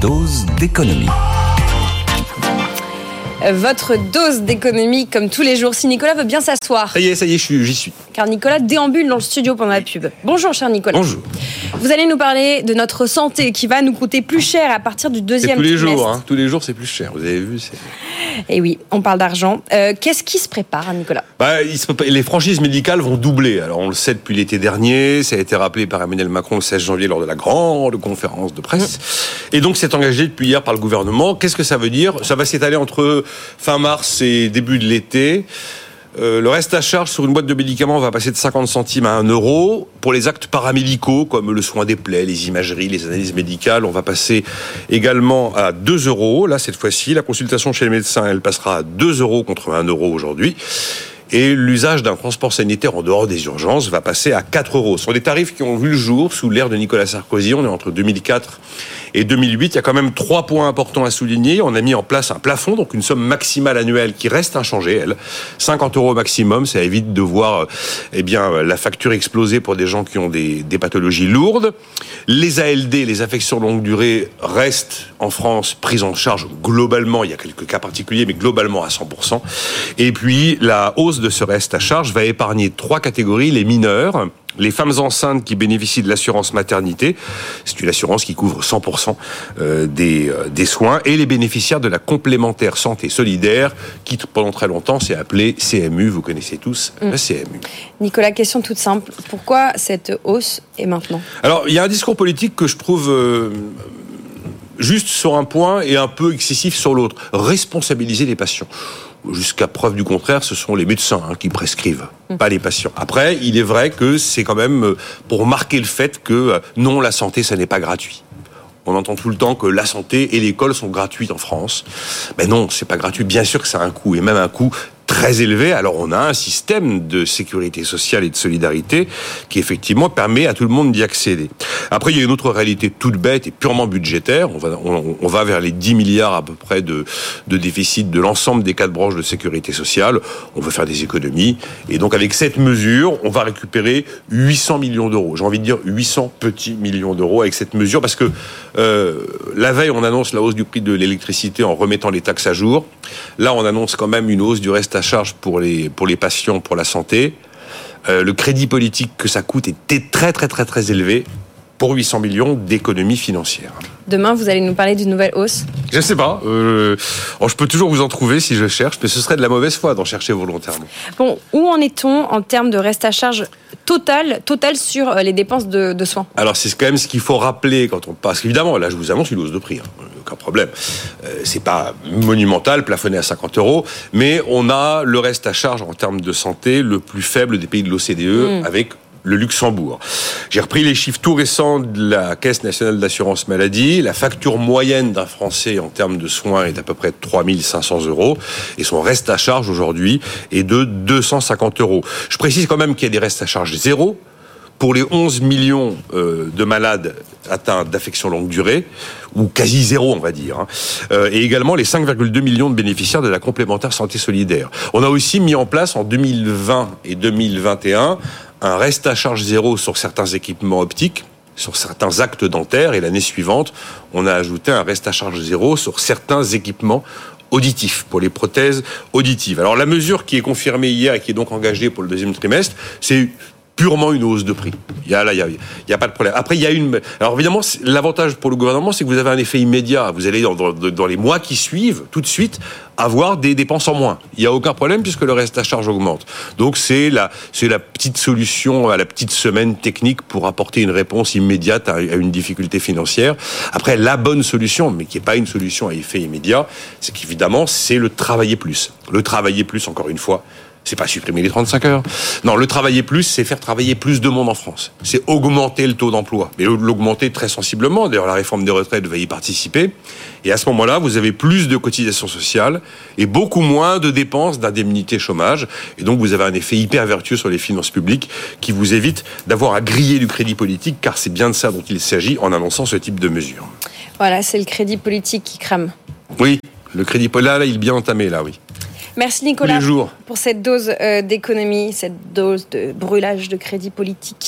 Dose d'économie. Votre dose d'économie, comme tous les jours, si Nicolas veut bien s'asseoir. Ça y est, ça y est, je suis- j'y suis. Car Nicolas déambule dans le studio pendant la pub. Bonjour, cher Nicolas. Bonjour. Vous allez nous parler de notre santé qui va nous coûter plus cher à partir du deuxième tous les trimestre. jours, hein. tous les jours c'est plus cher. Vous avez vu c'est- Et oui, on parle d'argent. Euh, Qu'est-ce qui se prépare, Nicolas? Bah, il se Les franchises médicales vont doubler. Alors on le sait depuis l'été dernier, ça a été rappelé par Emmanuel Macron le 16 janvier lors de la grande conférence de presse. Et donc c'est engagé depuis hier par le gouvernement. Qu'est-ce que ça veut dire? Ça va s'étaler entre fin mars et début de l'été. Euh, le reste à charge sur une boîte de médicaments va passer de 50 centimes à 1 euro. Pour les actes paramédicaux, comme le soin des plaies, les imageries, les analyses médicales, on va passer également à 2 euros. Là, cette fois-ci, la consultation chez le médecin, elle passera à 2 euros contre 1 euro aujourd'hui. Et l'usage d'un transport sanitaire en dehors des urgences va passer à 4 euros. Ce sont des tarifs qui ont vu le jour sous l'ère de Nicolas Sarkozy. On est entre 2004 et 2008. Il y a quand même trois points importants à souligner. On a mis en place un plafond, donc une somme maximale annuelle qui reste inchangée, elle. 50 euros maximum. Ça évite de voir, euh, eh bien, la facture exploser pour des gens qui ont des, des pathologies lourdes. Les ALD, les affections longue durée, restent en France prises en charge globalement. Il y a quelques cas particuliers, mais globalement à 100%. Et puis, la hausse de ce reste à charge va épargner trois catégories. Les mineurs, les femmes enceintes qui bénéficient de l'assurance maternité, c'est une assurance qui couvre 100% euh, des, euh, des soins, et les bénéficiaires de la complémentaire santé solidaire, qui pendant très longtemps s'est appelée CMU, vous connaissez tous la CMU. Nicolas, question toute simple. Pourquoi cette hausse est maintenant? Alors, il y a un discours politique que je trouve euh, juste sur un point et un peu excessif sur l'autre. Responsabiliser les patients. Jusqu'à preuve du contraire, ce sont les médecins hein, qui prescrivent, pas les patients. Après, il est vrai que c'est quand même euh, pour marquer le fait que euh, non, la santé, ça n'est pas gratuit. On entend tout le temps que la santé et l'école sont gratuites en France. Mais non, c'est pas gratuit. Bien sûr que ça a un coût, et même un coût très élevé. Alors on a un système de sécurité sociale et de solidarité qui effectivement permet à tout le monde d'y accéder. Après, il y a une autre réalité toute bête et purement budgétaire. On va, on, va vers les 10 milliards à peu près de, de déficit de l'ensemble des quatre branches de sécurité sociale. On veut faire des économies. Et donc avec cette mesure, on va récupérer 800 millions d'euros. J'ai envie de dire 800 petits millions d'euros avec cette mesure parce que euh, la veille, on annonce la hausse du prix de l'électricité en remettant les taxes à jour. Là, on annonce quand même une hausse du reste charge pour les, pour les patients, pour la santé. Euh, le crédit politique que ça coûte était très très très très élevé pour 800 millions d'économies financières. Demain, vous allez nous parler d'une nouvelle hausse? Je sais pas. Euh, alors je peux toujours vous en trouver si je cherche, mais ce serait de la mauvaise foi d'en chercher volontairement. Bon, où en est-on en termes de reste à charge total, total sur euh, les dépenses de, de soins Alors c'est quand même ce qu'il faut rappeler quand on passe. Évidemment, là je vous annonce une hausse de prix, hein, aucun problème. Euh, c'est pas monumental, plafonné à 50 euros, mais on a le reste à charge en termes de santé le plus faible des pays de l'OCDE avec le Luxembourg. J'ai repris les chiffres tout récents de la Caisse nationale d'assurance maladie. La facture moyenne d'un Français en termes de soins est à peu près de 3500 euros et son reste à charge aujourd'hui est de 250 euros. Je précise quand même qu'il y a des restes à charge zéro pour les 11 millions euh, de malades atteints d'affections longue durée, ou quasi zéro, on va dire, hein, euh, et également les 5,2 millions de bénéficiaires de la complémentaire santé solidaire. On a aussi mis en place en 2020 et 2021 un reste à charge zéro sur certains équipements optiques, sur certains actes dentaires, et l'année suivante, on a ajouté un reste à charge zéro sur certains équipements auditifs, pour les prothèses auditives. Alors la mesure qui est confirmée hier et qui est donc engagée pour le deuxième trimestre, c'est purement une hausse de prix. Il y a là, il y a, il a pas de problème. Après, il y a une. Alors évidemment, l'avantage pour le gouvernement, c'est que vous avez un effet immédiat. Vous allez dans, les mois qui suivent, tout de suite, avoir des dépenses en moins. Il n'y a aucun problème puisque le reste à charge augmente. Donc c'est la, c'est la petite solution à la petite semaine technique pour apporter une réponse immédiate à, à une difficulté financière. Après, la bonne solution, mais qui n'est pas une solution à effet immédiat, c'est qu'évidemment, c'est le travailler plus. Le travailler plus, encore une fois, C'est pas supprimer les 35 heures. Non, le travailler plus, c'est faire travailler plus de monde en France. C'est augmenter le taux d'emploi. Mais l'augmenter très sensiblement. D'ailleurs, la réforme des retraites va y participer. Et à ce moment-là, vous avez plus de cotisations sociales et beaucoup moins de dépenses d'indemnité chômage. Et donc, vous avez un effet hyper vertueux sur les finances publiques qui vous évite d'avoir à griller du crédit politique, car c'est bien de ça dont il s'agit en annonçant ce type de mesures. Voilà, c'est le crédit politique qui crame. Oui, le crédit là, là, il est bien entamé, là, oui. Merci Nicolas pour cette dose euh, d'économie, cette dose de brûlage de crédit politique.